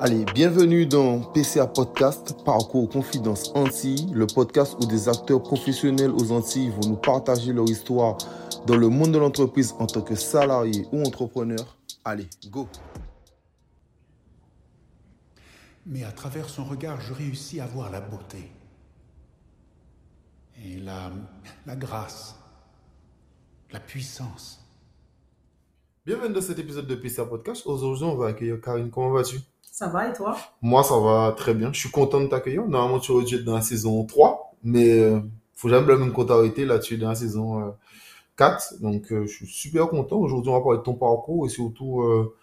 Allez, bienvenue dans PCA Podcast, Parcours Confidence Antilles, le podcast où des acteurs professionnels aux Antilles vont nous partager leur histoire dans le monde de l'entreprise en tant que salarié ou entrepreneur. Allez, go Mais à travers son regard, je réussis à voir la beauté et la, la grâce, la puissance. Bienvenue dans cet épisode de PCA Podcast. Aujourd'hui, on va accueillir Karine. Comment vas-tu? Ça va et toi? Moi, ça va très bien. Je suis content de t'accueillir. Normalement, tu aurais dû être dans la saison 3, mais euh, faut jamais la même comptabilité. Là, tu es dans la saison euh, 4. Donc, euh, je suis super content. Aujourd'hui, on va parler de ton parcours et surtout euh,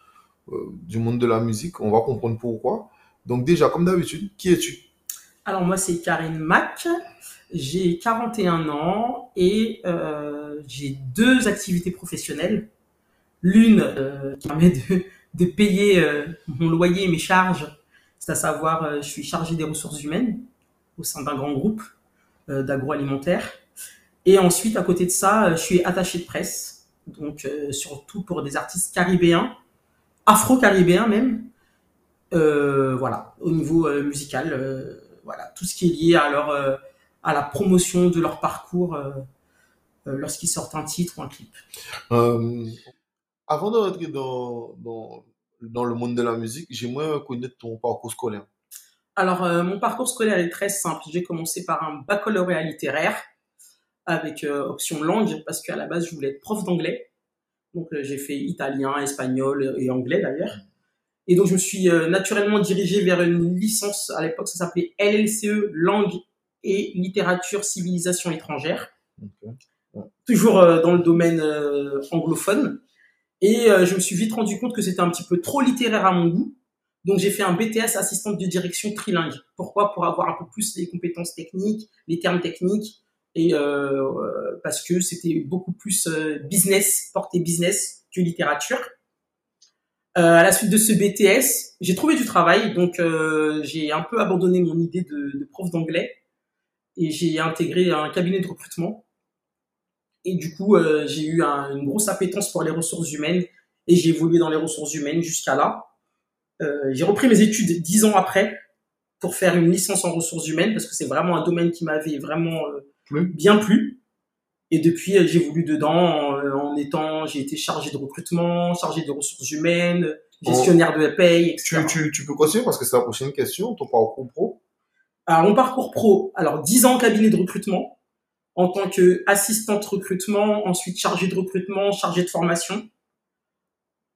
euh, du monde de la musique. On va comprendre pourquoi. Donc, déjà, comme d'habitude, qui es-tu? Alors moi c'est Karine Mac, j'ai 41 ans et euh, j'ai deux activités professionnelles. L'une euh, qui permet de, de payer euh, mon loyer et mes charges, c'est à savoir euh, je suis chargée des ressources humaines au sein d'un grand groupe euh, d'agroalimentaire. Et ensuite à côté de ça, euh, je suis attachée de presse, donc surtout pour des artistes caribéens, afro-caribéens même. Voilà, au niveau musical, voilà, tout ce qui est lié à la promotion de leur parcours lorsqu'ils sortent un titre ou un clip. Dans le monde de la musique, j'aimerais connaître ton parcours scolaire. Alors, euh, mon parcours scolaire est très simple. J'ai commencé par un baccalauréat littéraire avec euh, option langue parce qu'à la base, je voulais être prof d'anglais. Donc, euh, j'ai fait italien, espagnol et anglais d'ailleurs. Et donc, je me suis naturellement dirigé vers une licence. À l'époque, ça s'appelait LLCE, langue et littérature civilisation étrangère. Toujours dans le domaine anglophone. Et euh, je me suis vite rendu compte que c'était un petit peu trop littéraire à mon goût. Donc j'ai fait un BTS assistante de direction trilingue. Pourquoi? Pour avoir un peu plus les compétences techniques, les termes techniques, et euh, euh, parce que c'était beaucoup plus euh, business, porté business que littérature. Euh, à la suite de ce BTS, j'ai trouvé du travail, donc j'ai un peu abandonné mon idée de prof d'anglais et j'ai intégré un cabinet de recrutement et du coup, euh, j'ai eu un- une grosse appétence pour les ressources humaines et j'ai évolué dans les ressources humaines jusqu'à là. Euh, j'ai repris mes études dix ans après pour faire une licence en ressources humaines parce que c'est vraiment un domaine qui m'avait vraiment euh, bien plu. Et depuis, euh, j'ai voulu dedans en, euh, en étant, j'ai été chargé de recrutement, chargé de ressources humaines, gestionnaire de la paye, etc. Tu, tu, tu peux continuer parce que c'est la prochaine question, ton parcours pro? Alors, mon parcours pro, alors 10 ans en cabinet de recrutement, en tant que assistante recrutement, ensuite chargée de recrutement, chargée de formation.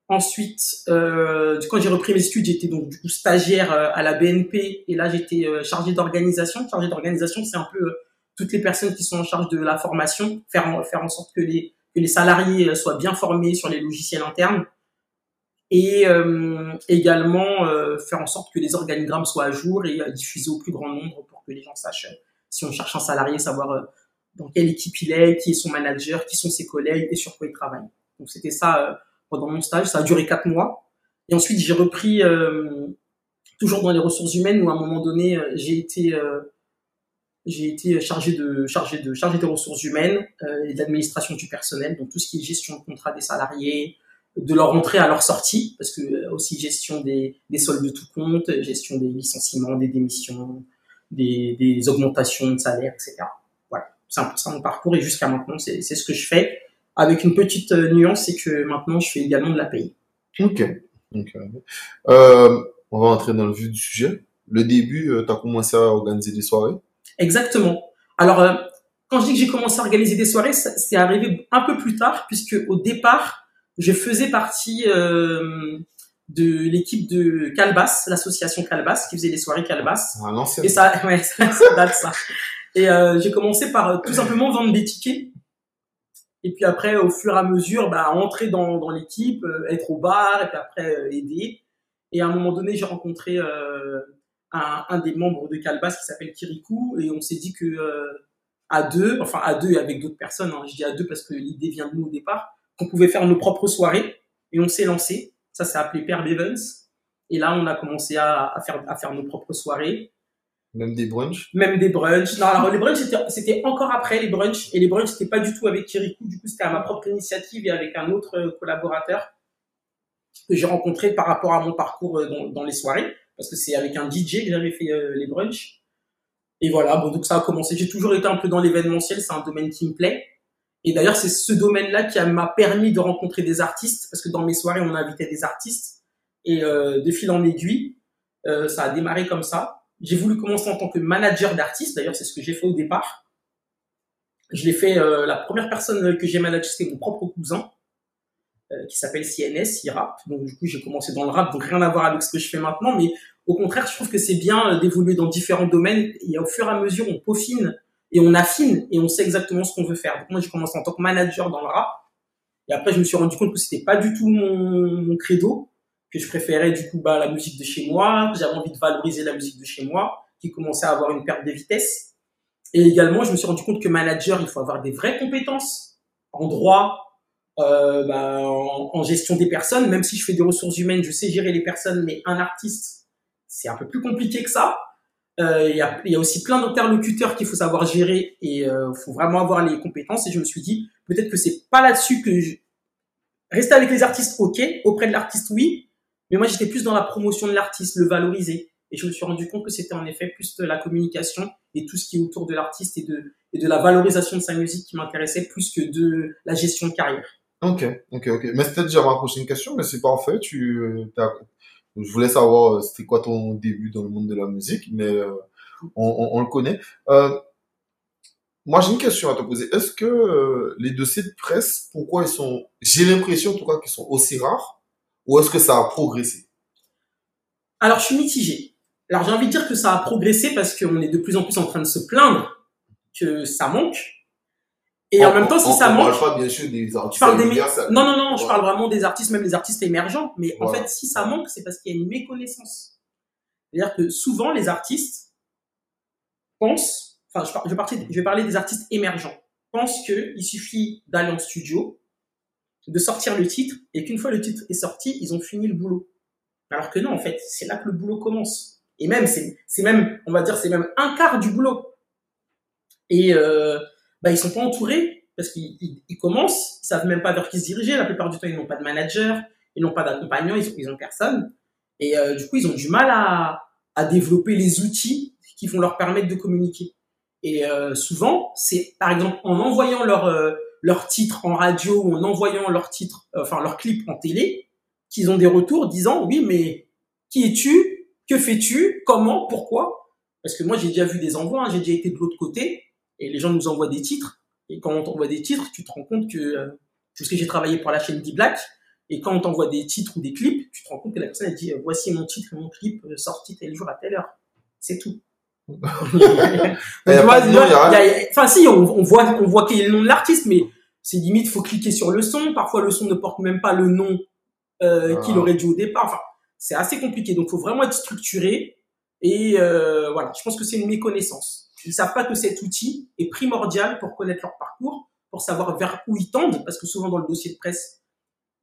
Ensuite, euh, quand j'ai repris mes études, j'étais donc du coup stagiaire euh, à la BNP et là j'étais euh, chargée d'organisation. Chargée d'organisation, c'est un peu euh, toutes les personnes qui sont en charge de la formation, faire en, faire en sorte que les que les salariés soient bien formés sur les logiciels internes et euh, également faire en sorte que les organigrammes soient à jour et diffusés au plus grand nombre pour que les gens sachent si on cherche un salarié, savoir dans quelle équipe il est, qui est son manager, qui sont ses collègues et sur quoi il travaille. Donc c'était ça euh, pendant mon stage, ça a duré quatre mois. Et ensuite j'ai repris euh, toujours dans les ressources humaines où à un moment donné euh, j'ai été j'ai été chargé de chargé de chargé des ressources humaines euh, et de l'administration du personnel, donc tout ce qui est gestion de contrat des salariés, de leur entrée à leur sortie, parce que aussi gestion des, des soldes de tout compte, gestion des licenciements, des démissions, des, des augmentations de salaire, etc. C'est mon parcours et jusqu'à maintenant, c'est ce que je fais. Avec une petite euh, nuance, c'est que maintenant, je fais également de la paye. Ok. Euh, on va entrer dans le vif du sujet. Le début, tu as commencé à organiser des soirées? Exactement. Alors, euh, quand je dis que j'ai commencé à organiser des soirées, c'est arrivé un peu plus tard, puisque au départ, je faisais partie euh, de l'équipe de Calbas, l'association Calbas, qui faisait les soirées Calbas. À l'ancienne. Et ça, ouais, ça, ça date ça. Et euh, j'ai commencé par euh, tout simplement vendre des tickets. Et puis après, au fur et à mesure, bah, entrer dans, l'équipe, euh, être au bar, et puis après aider. Et à un moment donné, j'ai rencontré un, des membres de Calbas qui s'appelle Kirikou, et on s'est dit que à deux, enfin à deux et avec d'autres personnes, hein, je dis à deux parce que l'idée vient de nous au départ, qu'on pouvait faire nos propres soirées. Et on s'est lancé. Ça s'est appelé Père Evans. Et là, on a commencé à faire nos propres soirées Même des brunchs. même des brunchs. Non, alors les brunchs, c'était- encore après les brunchs. Et les brunchs, c'était pas du tout avec Kirikou. Du coup, c'était à ma propre initiative et avec un autre euh, collaborateur que j'ai rencontré par rapport à mon parcours euh, dans, dans les soirées. parce que c'est avec un DJ que j'avais fait euh, les brunchs. Et voilà, bon, donc ça a commencé. J'ai toujours été un peu dans l'événementiel, c'est un domaine qui me plaît. Et d'ailleurs, c'est ce domaine-là qui m'a permis de rencontrer des artistes, parce que dans mes soirées, on invitait des artistes. Et euh, de fil en aiguille, euh, ça a démarré comme ça. J'ai voulu commencer en tant que manager d'artistes. D'ailleurs, c'est ce que j'ai fait au départ. Je l'ai fait, euh, la première personne que j'ai managé, c'était mon propre cousin, euh, qui s'appelle CNS, il rappe. Donc, du coup, j'ai commencé dans le rap, donc rien à voir avec ce que je fais maintenant. Mais au contraire, je trouve que c'est bien euh, d'évoluer dans différents domaines. Et au fur et à mesure, on peaufine et on affine et on sait exactement ce qu'on veut faire. Donc, moi, j'ai commencé en tant que manager dans le rap. Et après, je me suis rendu compte que c'était pas du tout mon, mon credo, que je préférais du coup bah, la musique de chez moi, que j'avais envie de valoriser la musique de chez moi, qui commençait à avoir une perte de vitesse. Et également, je me suis rendu compte que manager, il faut avoir des vraies compétences en droit, euh, bah, en, gestion des personnes. Même si je fais des ressources humaines, je sais gérer les personnes, mais un artiste, c'est un peu plus compliqué que ça. Euh, il y, a, y, a, aussi plein d'interlocuteurs qu'il faut savoir gérer et il euh, faut vraiment avoir les compétences. Et je me suis dit, peut-être que c'est pas là-dessus que je... rester avec les artistes, ok, auprès de l'artiste, oui. Mais moi, j'étais plus dans la promotion de l'artiste, le valoriser. Et je me suis rendu compte que c'était en effet plus de la communication et tout ce qui est autour de l'artiste et de, et de la valorisation de sa musique qui m'intéressait plus que de la gestion de carrière. Ok, ok, ok. Mais c'était déjà ma prochaine question, mais c'est parfait. Tu, je voulais savoir euh, c'était quoi ton début dans le monde de la musique, mais euh, on, on, on, le connaît. Euh, moi, j'ai une question à te poser. Est-ce que euh, les dossiers de presse, pourquoi ils sont, j'ai l'impression en tout cas qu'ils sont aussi rares, ou est-ce que ça a progressé? Alors, je suis mitigé. Alors j'ai envie de dire que ça a progressé parce qu'on est de plus en plus en train de se plaindre que ça manque. Et en, en même temps, si ça on manque, parle pas bien sûr des artistes. des non non non, je parle vraiment des artistes, même des artistes émergents. Mais voilà. en fait, si ça manque, c'est parce qu'il y a une méconnaissance. C'est-à-dire que souvent les artistes pensent, enfin je, par, je, je vais parler des artistes émergents, pensent que il suffit d'aller en studio, de sortir le titre et qu'une fois le titre est sorti, ils ont fini le boulot. Alors que non, en fait, c'est là que le boulot commence. Et même, c'est même, on va dire, c'est même un quart du boulot. Et euh, bah, ils sont pas entourés parce qu'ils ils, commencent, ils savent même pas vers qui se diriger. La plupart du temps, ils n'ont pas de manager, ils n'ont pas d'accompagnant, ils, ils ont personne. Et euh, du coup, ils ont du mal à, à développer les outils qui vont leur permettre de communiquer. Et euh, souvent, c'est par exemple en envoyant leur euh, leur titre en radio ou en envoyant leur titre, enfin leur clip en télé, qu'ils ont des retours disant oui, mais qui es-tu? Que fais-tu? Comment? Pourquoi? Parce que moi, j'ai déjà vu des envois, hein, j'ai déjà été de l'autre côté, et les gens nous envoient des titres. Et quand on t'envoie des titres, tu te rends compte que, euh, parce que j'ai travaillé pour la chaîne D-Black, et quand on t'envoie des titres ou des clips, tu te rends compte que la personne, elle dit, euh, voici mon titre et mon clip euh, sorti tel jour à telle heure. C'est tout. Enfin, si, on, on, voit, on voit quel est le nom de l'artiste, mais c'est limite, faut cliquer sur le son. Parfois, le son ne porte même pas le nom euh, ah. qu'il aurait dû au départ. Enfin, c'est assez compliqué. Donc, faut vraiment être structuré. Et euh, voilà, je pense que c'est une méconnaissance. Ils savent pas que cet outil est primordial pour connaître leur parcours, pour savoir vers où ils tendent, parce que souvent dans le dossier de presse,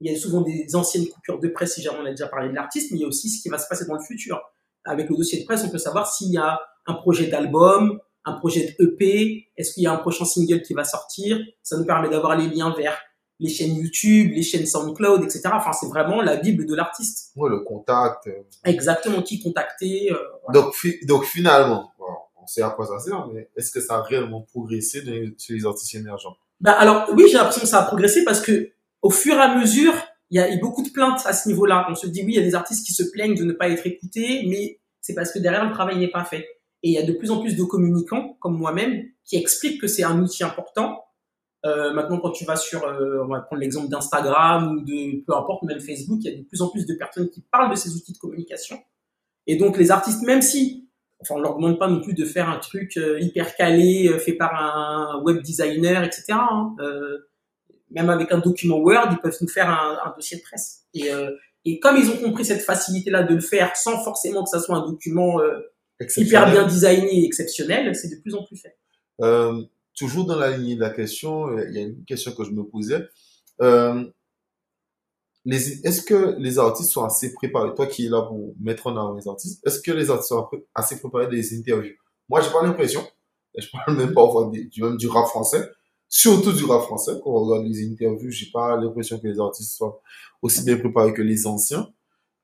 il y a souvent des anciennes coupures de presse, si jamais on a déjà parlé de l'artiste, mais il y a aussi ce qui va se passer dans le futur. Avec le dossier de presse, on peut savoir s'il y a un projet d'album, un projet d'EP, est-ce qu'il y a un prochain single qui va sortir? Ça nous permet d'avoir les liens vers les chaînes YouTube, les chaînes SoundCloud, etc. Enfin, c'est vraiment la bible de l'artiste. Ouais, le contact. Exactement, qui contacter. Euh, voilà. donc, fi donc finalement, bon, on sait à quoi ça sert, mais est-ce que ça a réellement progressé chez les artistes émergents? Bah, Alors oui, j'ai l'impression que ça a progressé parce que au fur et à mesure, il y a eu beaucoup de plaintes à ce niveau-là. On se dit oui, il y a des artistes qui se plaignent de ne pas être écoutés, mais c'est parce que derrière le travail n'est pas fait. Et il y a de plus en plus de communicants comme moi-même qui expliquent que c'est un outil important euh, maintenant, quand tu vas sur, euh, on va prendre l'exemple d'Instagram ou de peu importe, même Facebook, il y a de plus en plus de personnes qui parlent de ces outils de communication. Et donc, les artistes, même si, enfin, on leur demande pas non plus de faire un truc euh, hyper calé, euh, fait par un web designer, etc. Hein, euh, même avec un document Word, ils peuvent nous faire un, dossier de presse. Et, et comme ils ont compris cette facilité-là de le faire sans forcément que ça soit un document hyper bien designé et exceptionnel, c'est de plus en plus fait. Euh, toujours dans la ligne de la question, euh, il y a une question que je me posais. Euh, est-ce que les artistes sont assez préparés Toi qui es là pour mettre en avant les artistes, est-ce que les artistes sont assez préparés des interviews? Moi, j'ai pas l'impression. Je parle même parfois du, même du rap français, surtout du rap français. Quand on regarde les interviews, j'ai pas l'impression que les artistes soient aussi bien préparés que les anciens.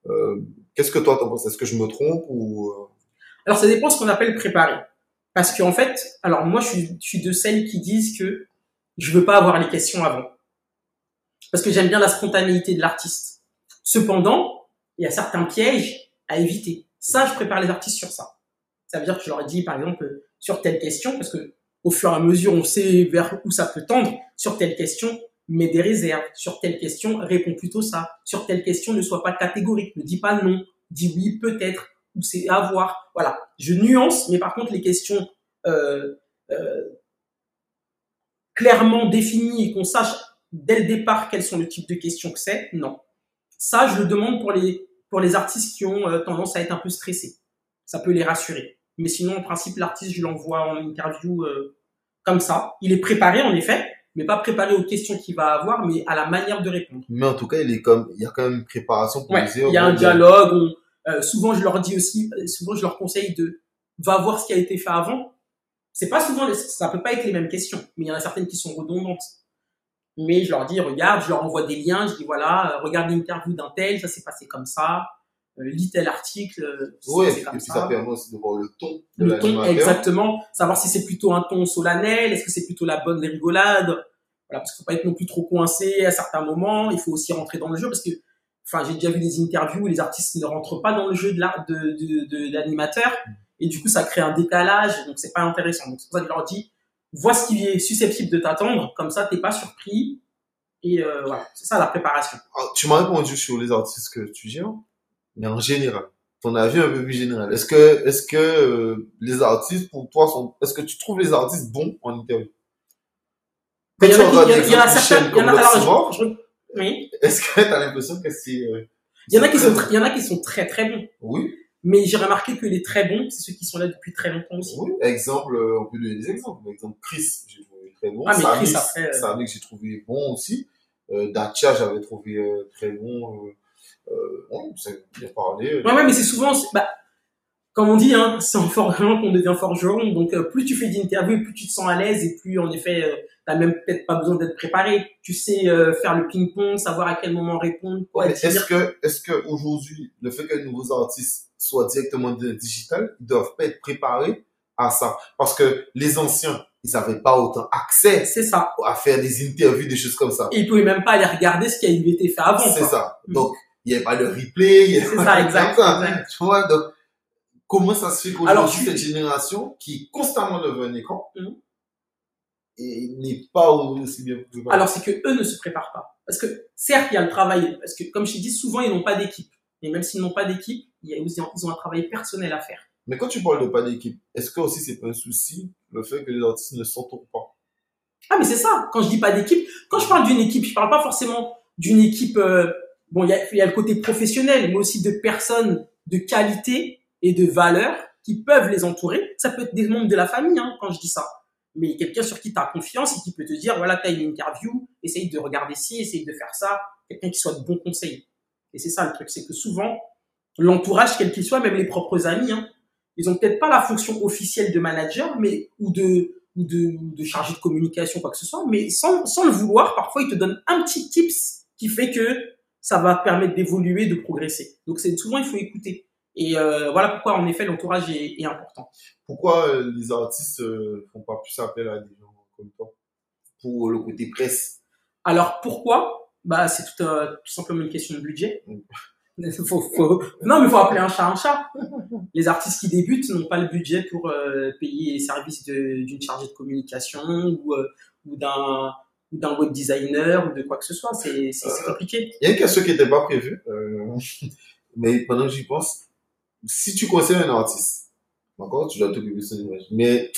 Euh, Qu'est-ce que toi t'en penses? Est-ce que je me trompe ou euh, Alors, ça dépend ce qu'on appelle préparer. Parce qu'en fait, alors moi, je suis, je suis de celles qui disent que je veux pas avoir les questions avant. Parce que j'aime bien la spontanéité de l'artiste. Cependant, il y a certains pièges à éviter. Ça, je prépare les artistes sur ça. Ça veut dire que je leur ai dit, par exemple, sur telle question, parce que au fur et à mesure, on sait vers où ça peut tendre, sur telle question, mets des réserves. Sur telle question, réponds plutôt ça. Sur telle question, ne sois pas catégorique. Ne dis pas non. Dis oui, peut-être, ou c'est à voir. Voilà. Je nuance, mais par contre, les questions euh, euh, clairement définies et qu'on sache dès le départ quels sont le type de questions que c'est, non. Ça, je le demande pour les, pour les artistes qui ont euh, tendance à être un peu stressés. Ça peut les rassurer. Mais sinon, en principe, l'artiste, je l'envoie en interview euh, comme ça. Il est préparé, en effet, mais pas préparé aux questions qu'il va avoir, mais à la manière de répondre. Mais en tout cas, il est comme, il y a quand même une préparation pour Ouais, il y a un dialogue. on- euh, souvent, je leur dis aussi, souvent, je leur conseille de va voir ce qui a été fait avant. C'est pas souvent, les- ça peut pas être les mêmes questions, mais il y en a certaines qui sont redondantes. Mais je leur dis, regarde, je leur envoie des liens, je dis voilà, regarde l'interview d'un tel, ça s'est passé comme ça, euh, lis tel article, euh, et puis ça ça. permet aussi de voir le ton de Le ton, exactement, savoir si c'est plutôt un ton solennel, est-ce que c'est plutôt la bonne rigolade, voilà, parce qu'il faut pas être non plus trop coincé à certains moments, il faut aussi rentrer dans le jeu, parce que, enfin, j'ai déjà vu des interviews où les artistes ne rentrent pas dans le jeu de l'art de, de, de l'animateur, et du coup, ça crée un décalage, donc c'est pas intéressant. Donc c'est pour ça que je leur dis, vois ce qui est susceptible de t'attendre, comme ça, t'es pas surpris, et euh, voilà, c'est ça la préparation. Ah, Tu m'as répondu sur les artistes que tu gères, mais en général, ton avis un peu plus général. Est-ce que, est-ce que euh, les artistes pour toi sont, est-ce que tu trouves les artistes bons en interview? Mais il y en a certains, alors, je- je- oui. Est-ce que t'as l'impression que c'est euh, Il y en a qui sont, il y en a qui sont très très bons. oui, Mais j'ai remarqué que les très bons, c'est ceux qui sont là depuis très longtemps aussi. oui. Exemple, euh, on peut donner des exemples. Par exemple, Chris, j'ai trouvé très bon. Ah, mais Chris, après, euh, Samis, j'ai trouvé bon aussi. Euh, Dacia, j'avais trouvé euh, très bon. Euh, ouais, c'est bien parlé. Ouais, ouais, mais c'est souvent, bah, comme on dit, hein, c'est en forgeron qu'on devient forgeron. Donc, euh, plus tu fais d'interviews, plus tu te sens à l'aise et plus, en effet, euh, t'as même peut-être pas besoin d'être préparé. Tu sais euh, faire le ping-pong, savoir à quel moment répondre, dire. Est-ce que, est-ce que aujourd'hui, le fait que les nouveaux artistes soient directement digital, ils doivent pas être préparés à ça? Parce que les anciens, ils n'avaient pas autant accès C'est ça. à faire des interviews, des choses comme ça. Et ils pouvaient même pas aller regarder ce qui a été fait avant. C'est ça. Mm. Donc, il n'y avait pas de replay. il y avait C'est pas ça, exact, ça. exact. Tu vois, donc, comment ça se fait qu'aujourd'hui, tu- cette génération qui est constamment devant un écran, Mhm. et n'est pas aussi bien préparée? Alors, c'est que eux ne se préparent pas. Parce que, certes, il y a le travail. Parce que, comme je t'ai dit, souvent, ils n'ont pas d'équipe. Et même s'ils n'ont pas d'équipe, ils ont un travail personnel à faire. Mais quand tu parles de pas d'équipe, est-ce que aussi c'est pas un souci, le fait que les artistes ne s'entourent pas? Ah, mais c'est ça. Quand je dis pas d'équipe, quand je parle d'une équipe, je parle pas forcément d'une équipe. euh, bon, il y a, il y a le côté professionnel, mais aussi de personnes de qualité et de valeur qui peuvent les entourer. Ça peut être des membres de la famille, hein, quand je dis ça. Mais quelqu'un sur qui tu as confiance et qui peut te dire, voilà, tu as une interview, essaye de regarder ci, essaye de faire ça. Quelqu'un qui soit de bons conseils. Et c'est ça le truc, c'est que souvent, l'entourage, quel qu'il soit, même les propres amis, hein, ils ont peut-être pas la fonction officielle de manager, mais ou de ou de, de chargé de communication, quoi que ce soit, mais sans, sans le vouloir, parfois ils te donnent un petit tips qui fait que ça va permettre d'évoluer, de progresser. Donc c'est souvent il faut écouter. Et euh, voilà pourquoi en effet l'entourage est, est important. Pourquoi euh, les artistes euh, font pas plus appel à des gens comme toi pour le côté presse? Alors pourquoi? Bah c'est tout, euh, tout simplement une question de budget. Mm. faut, faut... Non mais faut appeler un chat un chat. Les artistes qui débutent n'ont pas le budget pour euh, payer les services de- d'une chargée de communication ou, euh, ou d'un ou d'un web designer ou de quoi que ce soit. C'est compliqué. Il y a une question qui n'était pas prévue, euh, mais pendant que j'y pense, si tu conseilles un artiste, d'accord, tu dois t'occuper de son image, mais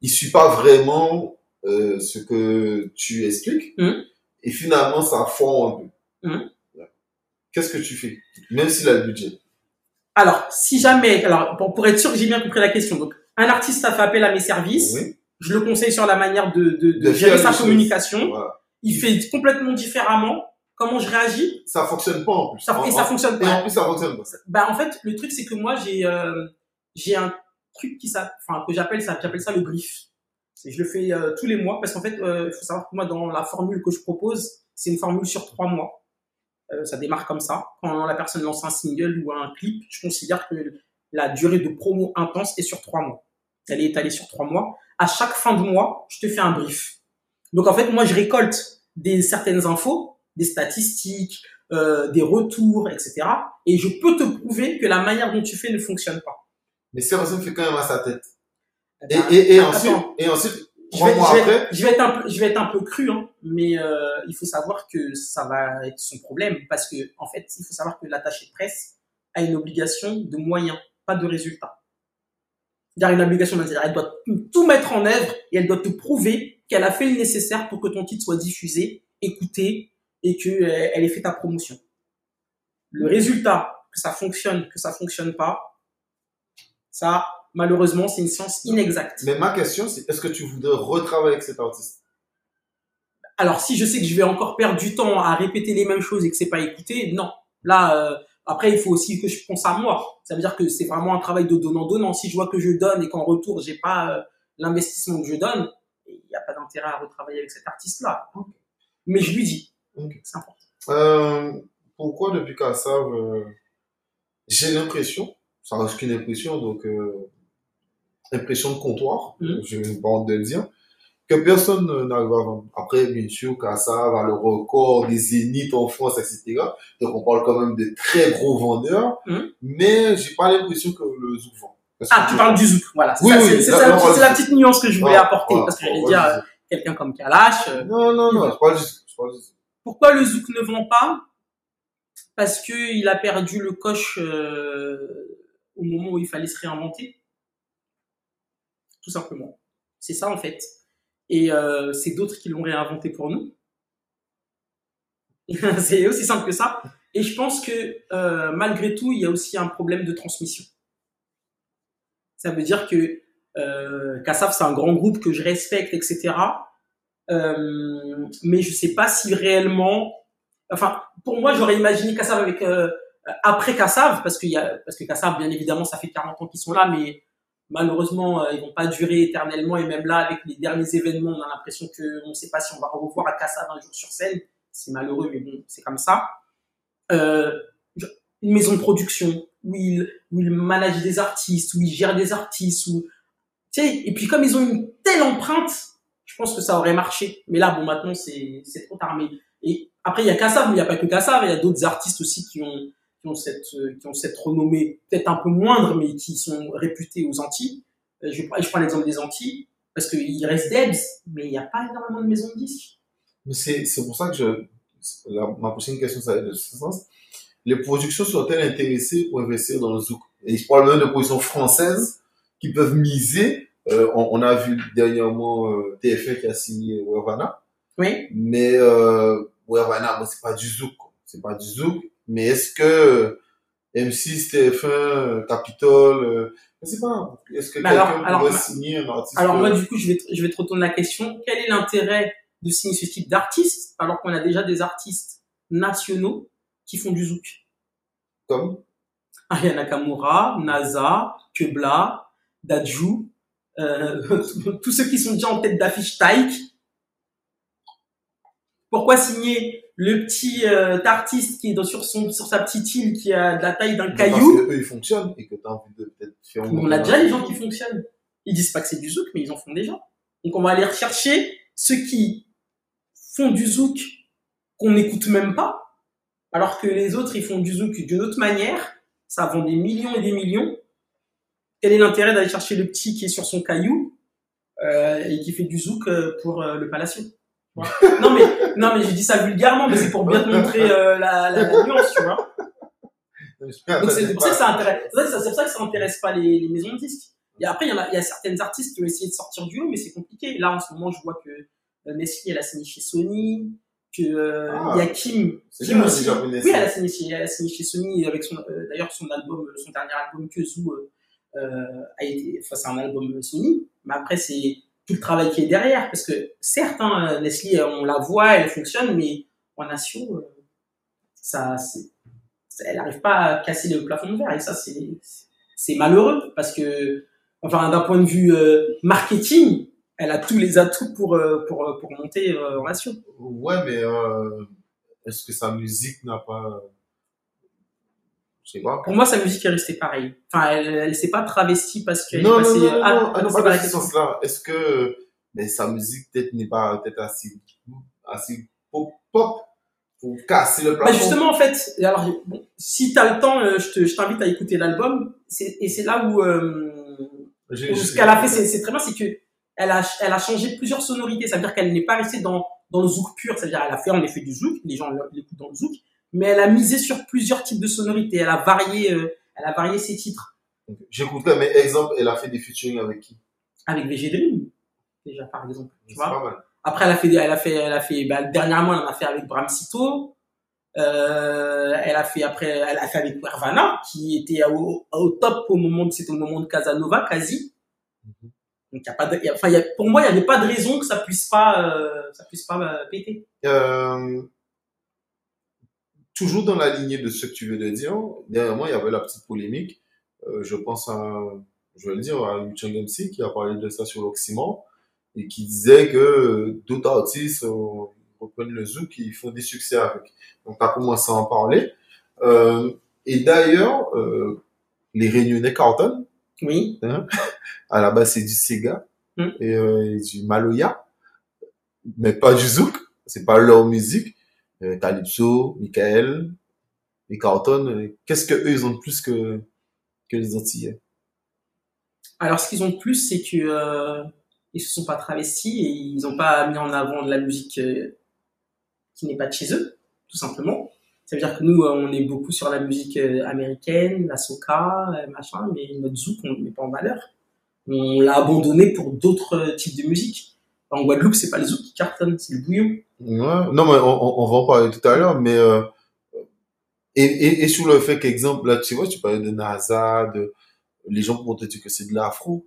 il suit pas vraiment euh, ce que tu expliques, Mhm. et finalement ça fond un peu. Mhm. Qu'est-ce que tu fais, même s'il a le budget? Alors si jamais, alors pour, pour être sûr que j'ai bien compris la question, donc un artiste a fait appel à mes services. Oui. Je le conseille sur la manière de, de, de De gérer sa communication. Voilà. Il fait complètement différemment. Comment je réagis Ça fonctionne pas en plus. ça, En- Et ça fonctionne et en pas. plus ça fonctionne pas. Bah, en fait, le truc, c'est que moi, j'ai euh, j'ai un truc qui ça, enfin, que j'appelle ça, j'appelle ça le brief. C'est- Je le fais euh, tous les mois parce qu'en fait, euh, il faut savoir que moi, dans la formule que je propose, c'est une formule sur trois mois. Euh, ça démarre comme ça. Quand la personne lance un single ou un clip, je considère que la durée de promo intense est sur trois mois. Elle est étalée sur trois mois. À chaque fin de mois, je te fais un brief. Donc en fait, moi, je récolte des certaines infos, des statistiques, euh, des retours, etc. Et je peux te prouver que la manière dont tu fais ne fonctionne pas. Mais ça me fait quand même à sa tête. Eh ben, Et, et, et ensuite, et ensuite, je vais, mois je vais- après, je vais être un peu, je vais être un peu cru, hein, mais euh, il faut savoir que ça va être son problème parce que en fait, il faut savoir que l'attaché de presse a une obligation de moyens, pas de résultats. C'est-à-dire une obligation d'intérêt. Elle doit tout mettre en œuvre et elle doit te prouver qu'elle a fait le nécessaire pour que ton titre soit diffusé, écouté et que euh, elle ait fait ta promotion. Le résultat, que ça fonctionne, que ça fonctionne pas, ça, malheureusement, c'est une science inexacte. mais ma question, c'est est-ce que tu voudrais retravailler avec cet artiste? Alors, si je sais que je vais encore perdre du temps à répéter les mêmes choses et que c'est pas écouté, non. Là, euh, après, il faut aussi que je pense à moi. Ça veut dire que c'est vraiment un travail de donnant-donnant. Si je vois que je donne et qu'en retour, j'ai pas euh, l'investissement que je donne, il n'y a pas d'intérêt à retravailler avec cet artiste-là. Mais je lui dis, C'est important. Euh, pourquoi depuis Kassav, euh, j'ai l'impression, ça reste qu'une impression, donc euh, impression de comptoir, Mhm. je n'ai pas honte de le dire, que personne n'arrive à vendre. Après, bien sûr, Kassav a le record des zéniths en France, etc. Donc on parle quand même de très gros vendeurs, Mhm. mais j'ai pas l'impression que le Zouk vend. Ah, tu parles du zouk, voilà. C'est Oui, oui, c'est- la petite nuance que je voulais Ah, apporter, voilà, parce que j'allais dire, quelqu'un comme Kalash, Non, non, non, je parle du Zouk, Pourquoi le zouk ne vend pas? Parce que il a perdu le coche euh, au moment où il fallait se réinventer. Tout simplement. C'est ça en fait. Et euh, c'est d'autres qui l'ont réinventé pour nous. c'est aussi simple que ça. Et je pense que euh, malgré tout, il y a aussi un problème de transmission. Ça veut dire que euh, Kassaf, c'est un grand groupe que je respecte, etc. Euh, mais je sais pas si réellement. Enfin, pour moi, j'aurais imaginé Kassav avec euh, après Kassav, parce qu'il y a parce que Kassav, bien évidemment, ça fait 40 ans qu'ils sont là, mais malheureusement, euh, ils vont pas durer éternellement. Et même là, avec les derniers événements, on a l'impression que on sait pas si on va revoir à Kassav un jour sur scène. C'est malheureux, mais bon, c'est comme ça. Euh, une maison de production où il où il manage des artistes, où il gère des artistes, où tu sais. Et puis comme ils ont une telle empreinte je pense que ça aurait marché. Mais là, bon, maintenant, c'est, c'est trop. Mais, et après, il y a Kassav, mais il n'y a pas que Kassav. Il y a d'autres artistes aussi qui ont, qui ont cette, qui ont cette renommée, peut-être un peu moindre, mais qui sont réputés aux Antilles. Euh, Je, je prends l'exemple des Antilles, parce qu'il reste Debs, mais il n'y a pas énormément de maisons de disques. Mais c'est, c'est pour ça que je, ma prochaine question, ça va être de ce sens. Les productions sont-elles intéressées pour investir dans le zouk? Et je parle même de productions françaises qui peuvent miser. Euh, on, on a vu dernièrement euh, TF1 qui a signé Wervana. Oui. Mais euh, Wervana, bon, c'est pas du zouk. C'est pas du zouk. Mais est-ce que M6, TF1, Capitole, euh, je sais pas, est-ce que Mais quelqu'un pourrait signer un artiste Alors, moi, euh, du coup, je vais, te- je vais te retourner la question. Quel est l'intérêt de signer ce type d'artiste, alors qu'on a déjà des artistes nationaux qui font du zouk? comme? Aya Nakamura, NASA, Kebla, Dajou, euh, tous ceux qui sont déjà en tête d'affiche Taïk. Pourquoi signer le petit euh, artiste qui est dans, sur, son, sur sa petite île qui a de la taille d'un parce caillou? que eux, ils fonctionnent et que tu as envie de peut-être faire On a déjà les gens qui fonctionnent. Ils disent pas que c'est du zouk, mais ils en font déjà. Donc on va aller rechercher ceux qui font du zouk qu'on n'écoute même pas, alors que les autres ils font du zouk d'une autre manière. Ça vend des millions et des millions. Quel est l'intérêt d'aller chercher le petit qui est sur son caillou euh, et qui fait du zouk euh, pour euh, le Palacio Non mais non mais je dis ça vulgairement, mais c'est pour bien te montrer euh, la, la, la nuance, tu vois. Donc c'est pour ça que ça intéresse, c'est pour ça que ça- que intéresse pas les, les maisons de disques. Et après, il y, a, il y a certaines artistes qui ont essayé de sortir du lot, mais c'est compliqué. Là, en ce moment, je vois que euh, Nestlé, elle a signé chez Sony, que euh, Ah. il y a Kim, Kim aussi. Oui, elle a signé chez, elle a signé chez Sony avec son, euh, d'ailleurs, son album, son dernier album euh, euh, a été, enfin, c'est un album Sony. Mais après, c'est tout le travail qui est derrière, parce que certes, hein, Nestlé, on la voit, elle fonctionne, mais en nation, euh, ça, c'est, elle n'arrive pas à casser le plafond de verre, et ça, c'est, malheureux, parce que, enfin, d'un point de vue euh, marketing, elle a tous les atouts pour, euh, pour, pour monter euh, en nation. Ouais, mais euh, est-ce que sa musique n'a pas, Pour moi, sa musique est restée pareille. Enfin, elle, elle s'est pas travestie parce qu'elle Non, est non, passée. non, non, non, ah pas pas la dans ce question. sens-là. Est-ce que, mais sa musique peut-être n'est pas peut-être assez, assez pop, pop pour casser le Bah plafond. justement, en fait, alors, bon, si t'as le temps, euh, je te- je t'invite à écouter l'album. C'est- Et c'est là où, euh, ce qu'elle a fait, c'est c'est très bien, c'est que elle a, elle a changé plusieurs sonorités. Ça veut dire qu'elle n'est pas restée dans, dans le zouk pur. C'est-à-dire, elle a fait en effet du zouk. Les gens l'écoutent dans le zouk. Mais elle a misé sur plusieurs types de sonorités. Elle a varié, euh, elle a varié ses titres. J'écoutais, mais exemple, elle a fait des featuring avec qui? Avec VG Dream, déjà, par exemple. Tu vois. pas mal. Après, elle a fait, elle a fait, elle a fait, bah, dernièrement, elle en a fait avec Bram Sito. Euh, elle a fait après, elle a fait avec Nirvana, qui était au, au top au moment de, c'était au moment de Casanova, quasi. Mhm. Donc, y a pas de, y a- enfin, y a, pour moi, il n'y avait pas de raison que ça puisse pas, euh, ça puisse pas péter. Euh, toujours dans la lignée de ce que tu veux de dire, dernièrement, il y avait la petite polémique. Euh, je pense à, je vais le dire, à MC qui a parlé de ça sur l'Oxymore et qui disait que euh, d'autres artistes euh, reprennent le zouk et ils font des succès avec. Donc, tu as commencé à en parler. Euh, et d'ailleurs, euh, les Réunionnais Carlton, Oui. à la base, c'est du Sega Mm. et, et du Maloya, mais pas du Zouk. C'est pas leur musique. Euh, Calypso, Michael, et Carlton, euh, qu'est-ce que eux ils ont de plus que que les Antillais Alors, ce qu'ils ont de plus, c'est que, euh, ils se sont pas travestis et ils ont pas mis en avant de la musique euh, qui n'est pas de chez eux, tout simplement. Ça veut dire que nous, euh, on est beaucoup sur la musique américaine, la soca, machin, mais notre zouk, on ne met pas en valeur. On l'a abandonné pour d'autres types de musique. En Guadeloupe, c'est pas le zouk qui cartonne, c'est le bouillon. Ouais. Non, mais on, on- on va en parler tout à l'heure, mais euh, et, et, et sur le fait qu'exemple, là, tu vois, tu parlais de NASA, de les gens vont te dire que c'est de l'afro.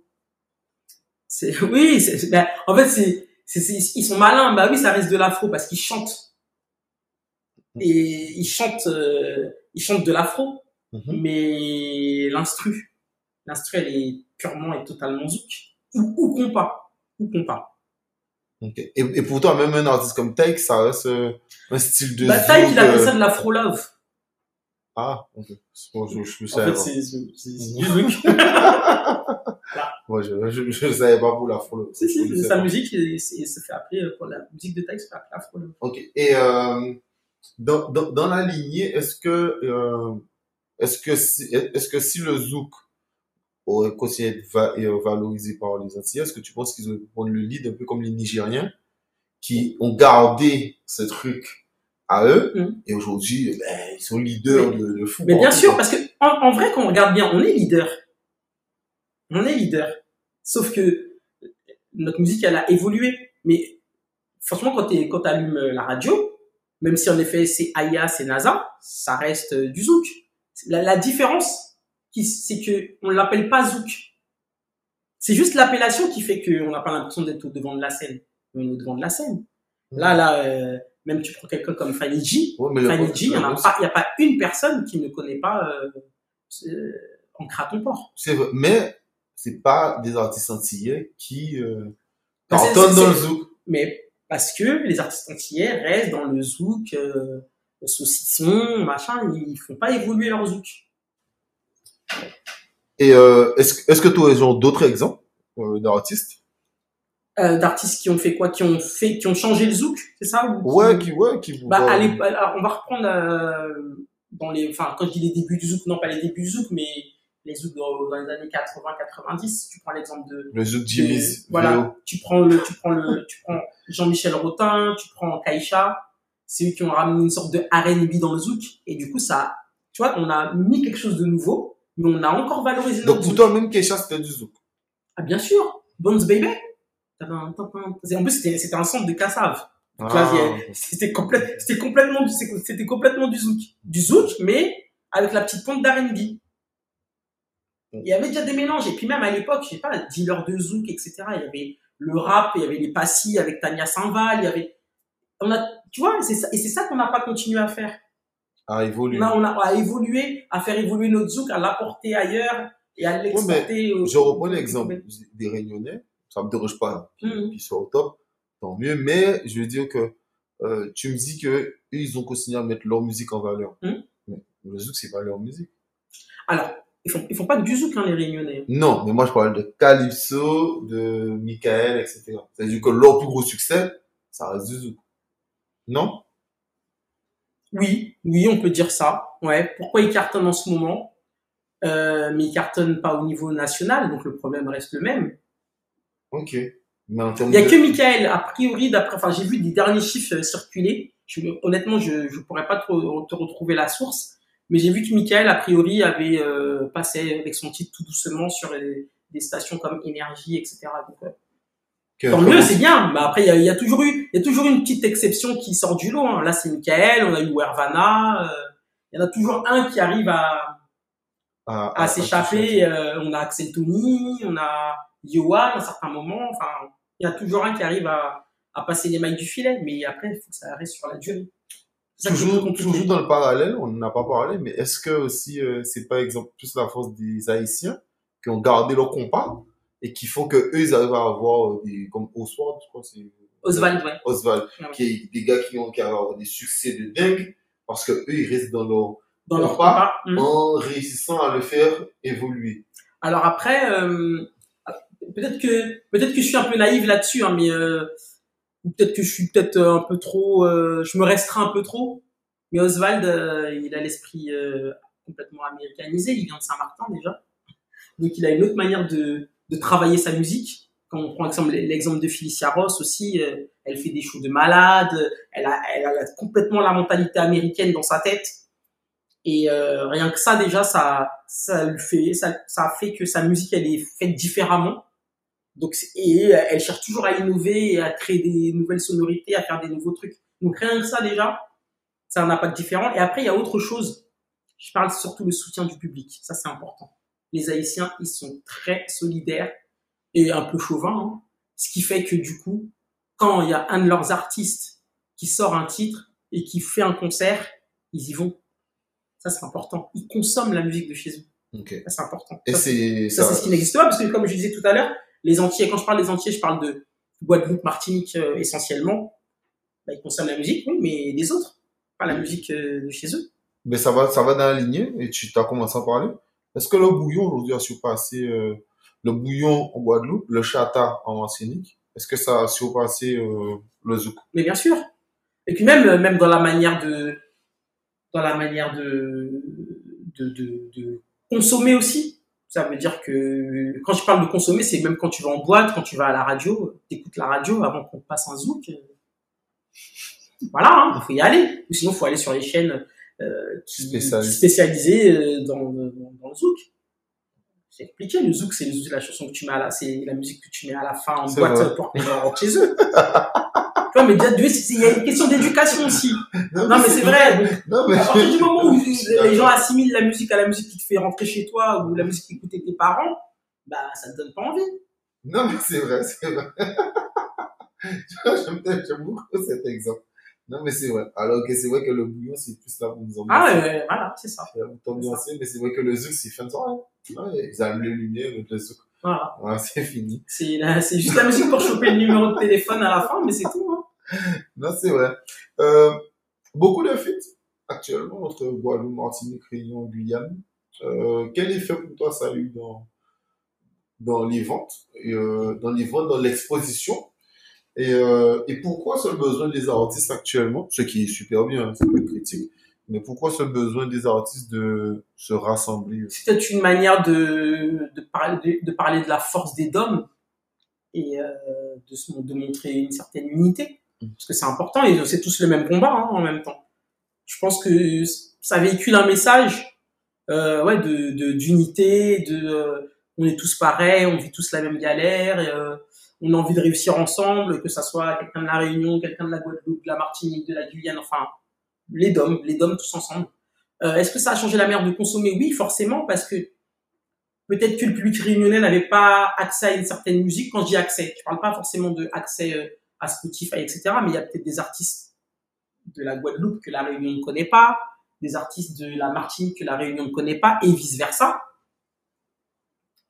C'est, oui, ben, en fait, c'est, c'est, ils sont malins. Bah oui, ça reste de l'afro parce qu'ils chantent. Et ils chantent, euh, ils chantent de l'afro. Mhm. mais l'instru, l'instru, elle est purement et totalement zouk. Ou, ou compas. Ou compas. Ok. Et, et pour toi, même un artiste comme Taïk, ça reste euh, un style de Bah, Taïk, zouk, il appelle euh, ça de l'afro-love. Ah, ok. Bon, je, je, je En savais fait, pas. c'est. Moi, je, je, je savais pas pour l'afro. si, si, sa musique, c'est- se fait appeler, euh, pour la musique de Taïk se fait appeler afro-love. Ok. Et euh, dans, dans, dans la lignée, est-ce que euh, est-ce que si, est-ce que si le zouk continué à être euh, par les Antillais, est-ce que tu penses qu'ils auraient pu prendre le lead un peu comme les Nigériens qui ont gardé ce truc à eux Mhm. et aujourd'hui ben, ils sont leaders de, de fou. Mais bien sûr, parce que en, en vrai, quand on regarde bien, on est leader. On est leader. Sauf que notre musique, elle a évolué. Mais franchement, quand tu quand allumes la radio, même si en effet c'est Aya, c'est NASA, ça reste euh, du zouk. La, la différence, c'est que on l'appelle pas zouk. C'est juste l'appellation qui fait qu'on n'a pas l'impression d'être au devant de la scène. On est au devant de la scène. Là, là, euh, même tu prends quelqu'un comme Fanny G, Ouais, Fanny G, il n'y a, pas- il y a pas une personne qui ne connaît pas euh, euh, En Craton Port. C'est vrai, mais c'est pas des artistes antillais qui euh, Bah, dans le zouk. Mais parce que les artistes antillais restent dans le zouk, euh, le saucisson, machin, ils font pas évoluer leur zouk. Et euh, est-ce que tu as genre d'autres exemples euh, d'artistes? Euh, D'artistes qui ont fait quoi? Qui ont fait, qui ont changé le zouk, c'est ça? Ou Ouais, qui ouais, qui Bah, allez, alors, on va reprendre dans les, enfin, quand je dis les débuts du zouk, non pas les débuts du zouk, mais les zouks dans, les années 80-90. Tu prends l'exemple de, le zouk Jimmy's. voilà, tu prends le, tu prends le, tu prends Jean-Michel Rotin, tu prends Kaïcha, c'est eux qui ont ramené une sorte de R&B dans le zouk, et du coup ça, tu vois, on a mis quelque chose de nouveau, mais on a encore valorisé Donc notre pour zouk. toi même Keisha c'était du zouk. Ah bien sûr, Bones Baby. En plus c'était, un centre de vois, Ah, C'était complète, c'était complètement, c'était complètement du zouk, du zouk, mais avec la petite pointe d'R&B. Il y avait déjà des mélanges et puis même à l'époque, je sais pas, dealer de zouk, etc. Il y avait le rap, il y avait les passis avec Tania Saint-Val, il y avait, on a, tu vois, c'est ça, et c'est ça qu'on n'a pas continué à faire. A évolué. On a, on a à évoluer, à faire évoluer notre zouk, à l'apporter ailleurs et à l'exporter. Je reprends l'exemple des Réunionnais, ça me dérange pas Mhm. qu'ils soient au top, tant mieux, mais je veux dire que euh, tu me dis que eux, ils ont continué à mettre leur musique en valeur. Hmm. Mais le zouk, c'est pas leur musique. Alors, ils font, ils font pas du zouk, hein, les Réunionnais. Non, mais moi, je parle de Calypso, de Michael, etc. C'est-à-dire que leur plus gros succès, ça reste du zouk. Non? Oui, oui, on peut dire ça. Ouais. Pourquoi ils cartonnent en ce moment? Euh, Mais ils cartonnent pas au niveau national, donc le problème reste le même. Ok. Mais en termes Il y a de... que Michael, a priori, d'après, enfin, j'ai vu des derniers chiffres euh, circuler. Je, honnêtement, je, je pourrais pas trop te retrouver la source, mais j'ai vu que Michael, a priori, avait euh, passé avec son titre tout doucement sur les- des stations comme Énergie, etc. Donc, que- tant mieux, c'est bien. Mais après, il y a, il y a toujours eu, il y a toujours une petite exception qui sort du lot. hein. Là, c'est Michael, on a eu Wervana. euh, il y en a toujours un qui arrive à, à, à s'échapper. euh, on a Axel Tony, on a Johan à un certain moment. Enfin, il y a toujours un qui arrive à, à passer les mailles du filet. Mais après, il faut que ça reste sur la durée. Toujours, toujours dans le parallèle, on n'en a pas parlé, mais est-ce que aussi euh, c'est pas exemple plus la force des Haïtiens qui ont gardé leur compas? Et qui font que eux ils arrivent à avoir euh, des comme Oswald, je crois c'est Oswald, ouais. Oswald, Ouais. qui est des gars qui ont qui avoir des succès de dingue parce que eux ils restent dans leur Dans leur. Hmm. en réussissant à le faire évoluer. Alors après, euh, peut-être que peut-être que je suis un peu naïve là-dessus, hein, mais euh, peut-être que je suis peut-être un peu trop, euh, je me restreins un peu trop. Mais Oswald, il a l'esprit complètement américanisé. Il vient de Saint-Martin déjà, donc il a une autre manière de de travailler sa musique. Quand on prend exemple l'exemple de Felicia Ross aussi, euh, elle fait des shows de malade. Elle a elle a complètement la mentalité américaine dans sa tête. Et euh, rien que ça déjà, ça, ça lui fait, ça, ça fait que sa musique elle est faite différemment. Donc et euh, elle cherche toujours à innover et à créer des nouvelles sonorités, à faire des nouveaux trucs. Donc rien que ça déjà, ça a un impact différent. Et après il y a autre chose. Je parle surtout le soutien du public. Ça c'est important. Les Haïtiens ils sont très solidaires et un peu chauvins, hein. ce qui fait que du coup, quand il y a un de leurs artistes qui sort un titre et qui fait un concert, ils y vont. Ça, c'est important. Ils consomment la musique de chez eux. Ok. Ça, c'est important. Et Ça, c'est ça, c'est ce qui n'existe pas, parce que comme je disais tout à l'heure, les Antillais, quand je parle des Antillais, je parle de Guadeloupe, Martinique euh, essentiellement. Bah, ils consomment la musique, oui, mais des autres, pas la musique euh, de chez eux. Mais ça va, ça va dans la lignée, et tu t'as commencé à parler? Est-ce que le bouillon aujourd'hui a surpassé euh, le bouillon en Guadeloupe, le chata en Martinique? Est-ce que ça a surpassé euh, le zouk? Mais bien sûr. Et puis même, même dans la manière de, dans la manière de, de, de, consommer aussi. Ça veut dire que quand je parle de consommer, c'est même quand tu vas en boîte, quand tu vas à la radio, t'écoutes la radio avant qu'on passe un zouk. Voilà, hein, il faut y aller. Ou sinon, il faut aller sur les chaînes qui, Spécialisées. qui euh, dans, dans, dans le zouk. C'est expliqué, le zouk, c'est la chanson que tu mets à la, c'est la musique que tu mets à la fin en boîte vrai. pour que les gens rentrent chez eux. tu vois, mais il y a une question d'éducation aussi. Non, mais c'est vrai. Non, mais À partir du moment où les gens assimilent la musique à la musique qui te fait rentrer chez toi ou la musique qu'écoutaient tes parents, bah, ça te donne pas envie. Non, mais c'est vrai, c'est vrai. J'aime beaucoup cet exemple. Non, mais c'est vrai. Alors que c'est vrai que le bouillon, c'est plus là pour nous Ah, ambiancer. ouais, voilà, c'est ça. C'est là pour t'ambiancer, mais c'est vrai que le zouk, c'est fin de soirée. Ouais, ils allument les lumières, mettent le zouk. Voilà. C'est fini. C'est juste la musique pour choper le numéro de téléphone à la fin, mais c'est tout. Hein. Non, c'est vrai. Euh, beaucoup de feats actuellement entre Guadeloupe, Martinique, Réunion, Guyane. Euh, quel effet pour toi ça a eu dans, dans les ventes, et, euh, dans les ventes, dans l'exposition? Et, euh, et pourquoi ce besoin des artistes actuellement, ce qui est super bien, hein, c'est pas une critique, mais pourquoi ce besoin des artistes de se rassembler? C'est peut-être une manière de, de, parler, de, de parler de la force des dômes et euh, de, se, de montrer une certaine unité. Parce que c'est important et c'est tous le même combat hein, en même temps. Je pense que ça véhicule un message euh, ouais, de- d'unité, de, euh, on est tous pareils, on vit tous la même galère, et, on a envie de réussir ensemble, que ça soit quelqu'un de la Réunion, quelqu'un de la Guadeloupe, de la Martinique, de la Guyane, enfin les dômes, les dômes tous ensemble. Euh, Est-ce que ça a changé la manière de consommer? Oui, forcément, parce que peut-être que le public réunionnais n'avait pas accès à une certaine musique. Quand je dis accès, je parle pas forcément de accès euh, à Spotify, etc. Mais il y a peut-être des artistes de la Guadeloupe que la Réunion ne connaît pas, des artistes de la Martinique que la Réunion ne connaît pas, et vice versa.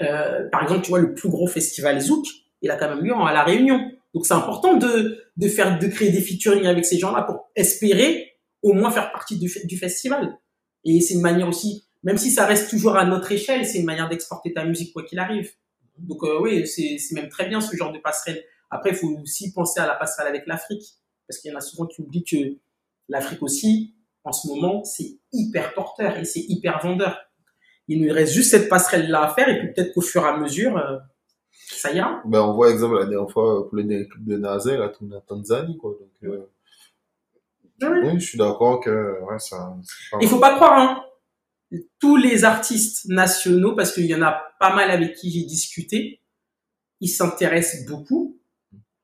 Euh, par exemple, tu vois, le plus gros festival Zouk, il a quand même lieu à la Réunion. Donc c'est important de, de faire, de créer des featuring avec ces gens-là pour espérer au moins faire partie du, du festival. Et c'est une manière aussi, même si ça reste toujours à notre échelle, c'est une manière d'exporter ta musique quoi qu'il arrive. Donc euh, oui, c'est même très bien ce genre de passerelle. Après, il faut aussi penser à la passerelle avec l'Afrique, parce qu'il y en a souvent qui oublient que l'Afrique aussi, en ce moment, c'est hyper porteur et c'est hyper vendeur. Il nous reste juste cette passerelle-là à faire, et puis peut-être qu'au fur et à mesure, euh, ça ira? Ben, on voit exemple la dernière fois pour les clubs de NASA, là, tout en Tanzanie, quoi. Donc, euh, oui. oui, je suis d'accord que ouais, ça. pas Il faut pas croire, hein. Tous les artistes nationaux, parce qu'il y en a pas mal avec qui j'ai discuté, ils s'intéressent beaucoup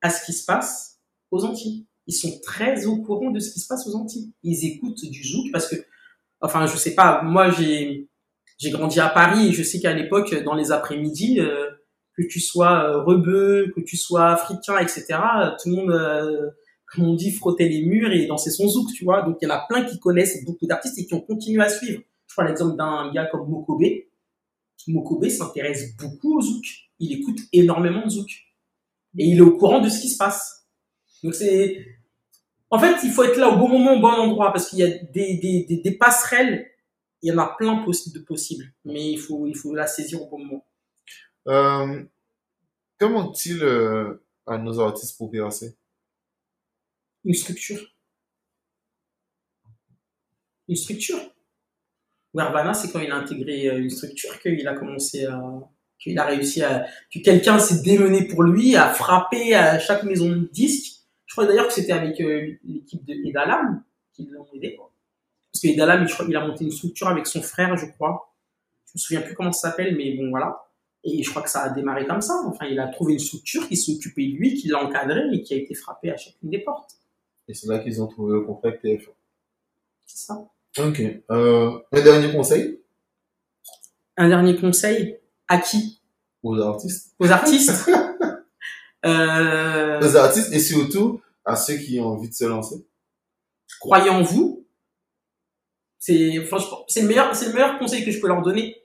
à ce qui se passe aux Antilles. Ils sont très au courant de ce qui se passe aux Antilles. Ils écoutent du zouk parce que, enfin, je sais pas, moi j'ai j'ai grandi à Paris et je sais qu'à l'époque, dans les après-midi, euh, que tu sois euh, rebeu, que tu sois africain, etc., tout le monde, euh, comme on dit, frottait les murs et dansait son zouk, tu vois. Donc il y en a plein qui connaissent beaucoup d'artistes et qui ont continué à suivre. Je prends l'exemple d'un gars comme Mokobe. Mokobe s'intéresse beaucoup au zouk. Il écoute énormément de zouk. Et il est au courant de ce qui se passe. Donc c'est, en fait, il faut être là au bon moment, au bon endroit, parce qu'il y a des, des, des, des passerelles, il y en a plein de possibles, mais il faut, il faut la saisir au bon moment. Euh, que manque-t-il euh, à nos artistes pour percer Une structure. Une structure. Wervana, c'est quand il a intégré euh, une structure qu'il a commencé à, qu'il a réussi à, que quelqu'un s'est démené pour lui, a frappé à chaque maison de disque. Je crois d'ailleurs que c'était avec euh, l'équipe de Edalam qui l'ont aidé. Parce que Edalam, il, je crois, a monté une structure avec son frère, je crois. Je me souviens plus comment ça s'appelle, mais bon, voilà. Et je crois que ça a démarré comme ça. Enfin, il a trouvé une structure qui s'est occupée de lui, qui l'a encadré et qui a été frappé à chacune des portes. Et c'est là qu'ils ont trouvé le contrat avec TF1. C'est ça. Ok. Euh, un dernier conseil? Un dernier conseil à qui? Aux artistes. Aux artistes. euh, Aux artistes et surtout à ceux qui ont envie de se lancer. croyez en vous. C'est franchement, c'est le meilleur, c'est le meilleur conseil que je peux leur donner.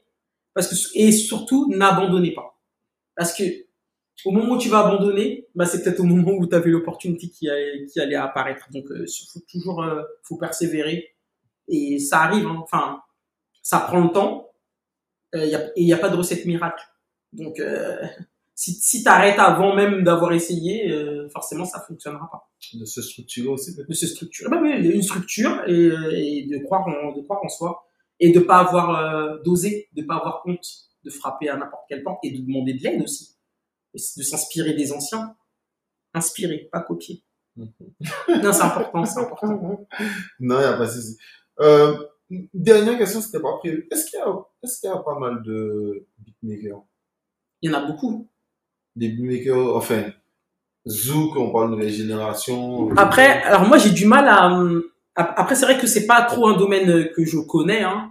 Parce que et surtout, n'abandonnez pas. Parce que au moment où tu vas abandonner, bah c'est peut-être au moment où tu avais l'opportunité qui allait, qui allait apparaître. Donc, euh, faut toujours, euh, faut persévérer. Et ça arrive. hein. Enfin, ça prend le temps. Euh, y a, et il n'y a pas de recette miracle. Donc, euh, si, si t'arrêtes avant même d'avoir essayé, euh, forcément, ça fonctionnera pas De se structurer aussi, de se structurer. Bah oui, une structure et, euh, et de croire en de croire en soi et de pas avoir euh, d'oser, de pas avoir honte de frapper à n'importe quelle porte et de demander de l'aide aussi, et de s'inspirer des anciens, inspirer, pas copier. non, c'est important, c'est important. Non, il n'y a pas de souci. Euh, dernière question, c'était pas prévu. Est-ce qu'il y qu'il y a pas mal de beatmakers? Il y en a beaucoup. Des beatmakers, enfin, Zouk, on parle de nouvelle génération. Après, alors moi j'ai du mal à. hum, ap- Après, c'est vrai que c'est pas trop un domaine que je connais, hein, euh,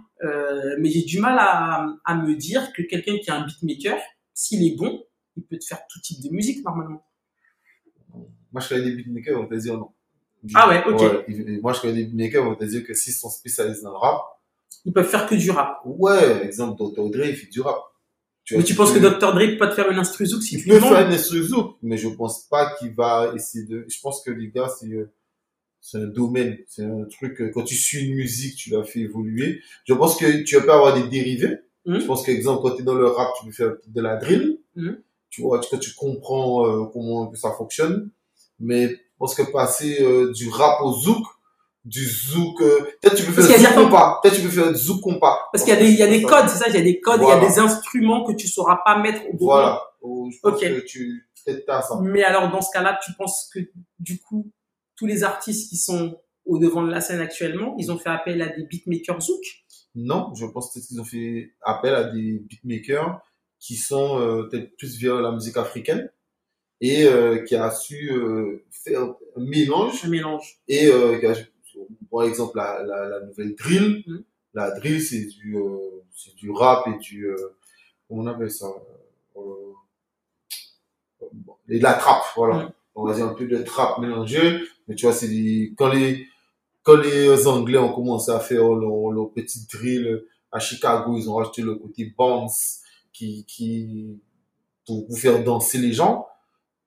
mais j'ai du mal à, à me dire que quelqu'un qui est un beatmaker, s'il est bon, il peut te faire tout type de musique normalement. Moi, je connais des beatmakers, on va te dire non. Ah ouais, ok. moi, je connais des beatmakers, on va te dire que s'ils sont spécialisés dans le rap, Ils peuvent faire que du rap. ouais, exemple, Dr. Dre, il fait du rap. Mais tu penses que Dr. Dre peut pas te faire une instru zouk si Il tu peut lui demandes faire des instru zouk, mais je pense pas qu'il va essayer de. Je pense que les gars, c'est euh, c'est un domaine, c'est un truc. euh, Quand tu suis une musique, tu la fais évoluer. Je pense que tu peux avoir des dérivés. Mhm. Je pense qu'exemple, quand tu es dans le rap, tu peux faire de la drill. Mhm. Tu vois, quand tu comprends euh, comment ça fonctionne. Mais je pense que passer euh, du rap au zouk, du zouk, euh, peut-être tu peux faire zouk compas. Peut-être tu peux faire zouk compas. Parce qu'il y a des, il y a des codes, c'est ça, il y a des codes, il y a des instruments que tu sauras pas mettre au moment. Voilà. Oh, Je pense Ok. que tu peut-être t'as ça. Mais alors, dans ce cas-là, tu penses que, du coup, tous les artistes qui sont au devant de la scène actuellement, ils ont fait appel à des beatmakers zouk? Non, je pense peut-être qu'ils ont fait appel à des beatmakers qui sont euh, peut-être plus vers la musique africaine et euh, qui a su euh, faire un mélange Un mélange. et qui a, par exemple la, la, la nouvelle drill. Mhm. La drill c'est du c'est du rap et du comment on appelle ça et de la trappe voilà. Mhm. On va dire un peu de trappe mélangée, mais tu vois c'est quand les quand les Anglais ont commencé à faire leur, leur petite drill à Chicago, ils ont rajouté le côté bounce qui, qui, pour faire danser les gens.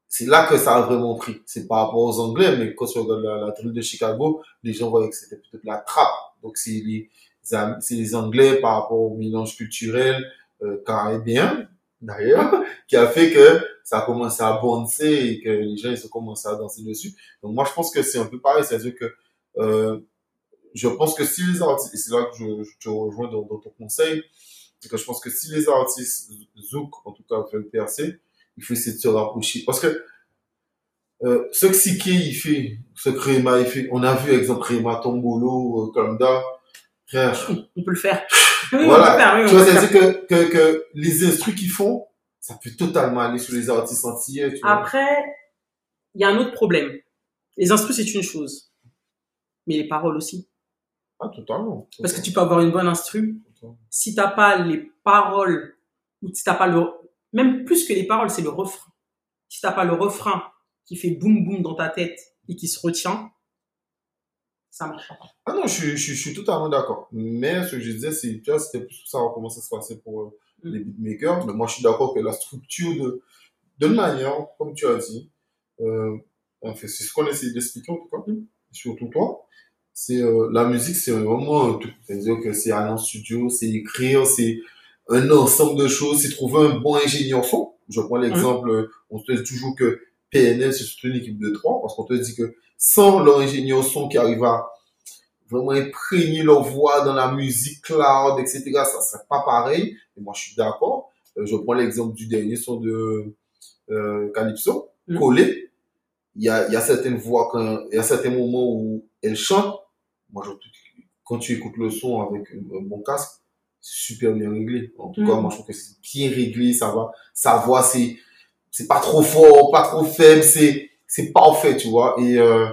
c'est là que ça a vraiment pris. C'est par rapport aux Anglais, mais quand tu regardes la, la drill de Chicago, les gens voyaient que c'était peut-être la trappe. Donc c'est les, c'est les Anglais par rapport au mélange culturel euh, caribéen, d'ailleurs, qui a fait que ça a commencé à boncer et que les gens ils ont commencé à danser dessus. Donc moi je pense que c'est un peu pareil, c'est-à-dire que euh, je pense que si les artistes, et c'est là que je, je te rejoins dans, dans ton conseil, c'est que je pense que si les artistes zouk en tout cas veulent percer, il faut essayer de se rapprocher. Parce que euh, ce que Siki il fait, ce que Réma il fait, on a vu exemple Réma Tombolo, euh, Kamda, frère, On peut le faire. Oui, voilà. faire, oui, tu vois, c'est-à-dire que, que, que les instrus qu'ils font, ça peut totalement aller sur les artistes antillais, tu. Après, il y a un autre problème. Les instrus, c'est une chose. Mais les paroles aussi. Ah, totalement. Parce que tu peux avoir une bonne instru. Totalement. Si t'as pas les paroles, ou si t'as pas le, même plus que les paroles, c'est le refrain. Si t'as pas le refrain qui fait boum boum dans ta tête et qui se retient, ça marche pas. Ah non, je, suis- je, je suis totalement d'accord. Mais ce que je disais, c'est, vois, c'était plus savoir comment ça se passait pour euh, Mm. les beatmakers. Mais moi, je suis d'accord que la structure de, de manière, comme tu as dit, euh, enfin, c'est ce qu'on essaie d'expliquer en tout cas, Mm. surtout toi. C'est euh, la musique, c'est vraiment un tout. C'est-à-dire que c'est aller en studio, c'est écrire, c'est un ensemble de choses, c'est trouver un bon ingénieur son. Je prends l'exemple, euh, on te dit toujours que PNL, c'est surtout une équipe de trois, parce qu'on te dit que sans leur ingénieur son qui arrive à vraiment imprégner leur voix dans la musique cloud, etc., ça serait pas pareil. Et moi, je suis d'accord. Euh, je prends l'exemple du dernier son de euh, Calypso, Mm. Collé. Il y a, il y a certaines voix, quand, il y a certains moments où elle chante. Moi, je, quand tu écoutes le son avec un, un bon casque, c'est super bien réglé. En tout Mm. cas, moi, je trouve que c'est bien réglé, ça va. Sa voix, c'est, c'est pas trop fort, pas trop faible, c'est, c'est parfait, tu vois. Et, euh,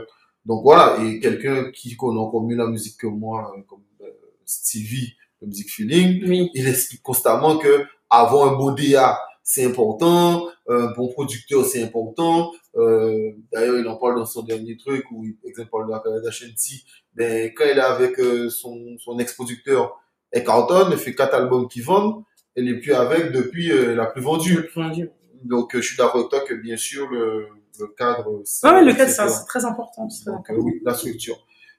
donc voilà. Et quelqu'un qui connaît encore mieux la musique que moi, euh, comme euh, Stevie, de musique feeling, Oui. il explique constamment que avoir un beau DA, c'est important, un bon producteur, c'est important. Euh, D'ailleurs, il en parle dans son dernier truc où, il, exemple, parle de la carrière d'Ashanti. Ben, quand il est avec euh, son, son ex-producteur, Carlton, il fait quatre albums qui vendent. Elle est plus avec depuis euh, la plus vendue. Plus vendu. Donc, euh, je suis d'accord avec toi que, bien sûr, le, le cadre... ouais, le cadre, c'est très important. c'est très Donc, important. oui, la structure.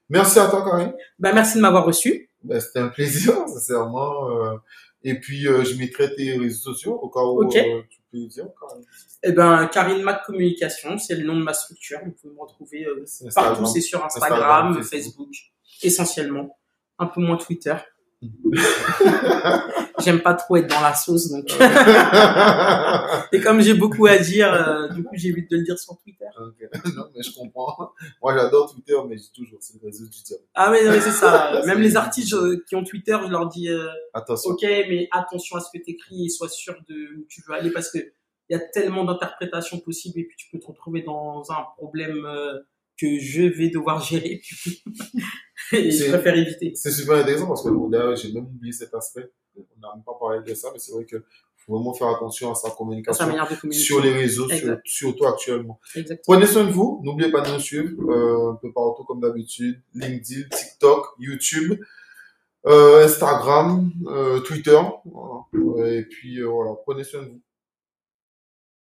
Merci à toi, Karine. Bah, merci de m'avoir reçu. Ben, c'était un plaisir, sincèrement. euh, et puis, euh, je mettrai tes réseaux sociaux au cas où euh, tu peux dire. Karine. Eh ben, Karine Mac Communication, c'est le nom de ma structure. Vous pouvez me retrouver euh, partout, c'est sur Instagram, Instagram, Facebook. Facebook, essentiellement. Un peu moins Twitter. J'aime pas trop être dans la sauce, donc. Et comme j'ai beaucoup à dire, euh, du coup, j'évite de le dire sur Twitter. Non, mais je comprends. Moi, j'adore Twitter, mais dis toujours, c'est le réseau diable. Ah mais, mais c'est ça. Même les artistes qui ont Twitter, je leur dis, euh, Attention. ok, mais attention à ce que tu écris et sois sûr de où tu veux aller parce que il y a tellement d'interprétations possibles et puis tu peux te retrouver dans un problème euh, que je vais devoir gérer. et je C'est- préfère éviter. C'est super intéressant parce que d'ailleurs, j'ai même oublié cet aspect. On n'a même pas parlé de ça, mais c'est vrai que faut vraiment faire attention à sa communication sur les réseaux, sur, surtout actuellement. Exactement. Prenez soin de vous. N'oubliez pas de nous suivre euh, un peu partout comme d'habitude. LinkedIn, TikTok, YouTube, euh, Instagram, euh, Twitter. Voilà. Et puis euh, voilà, prenez soin de vous.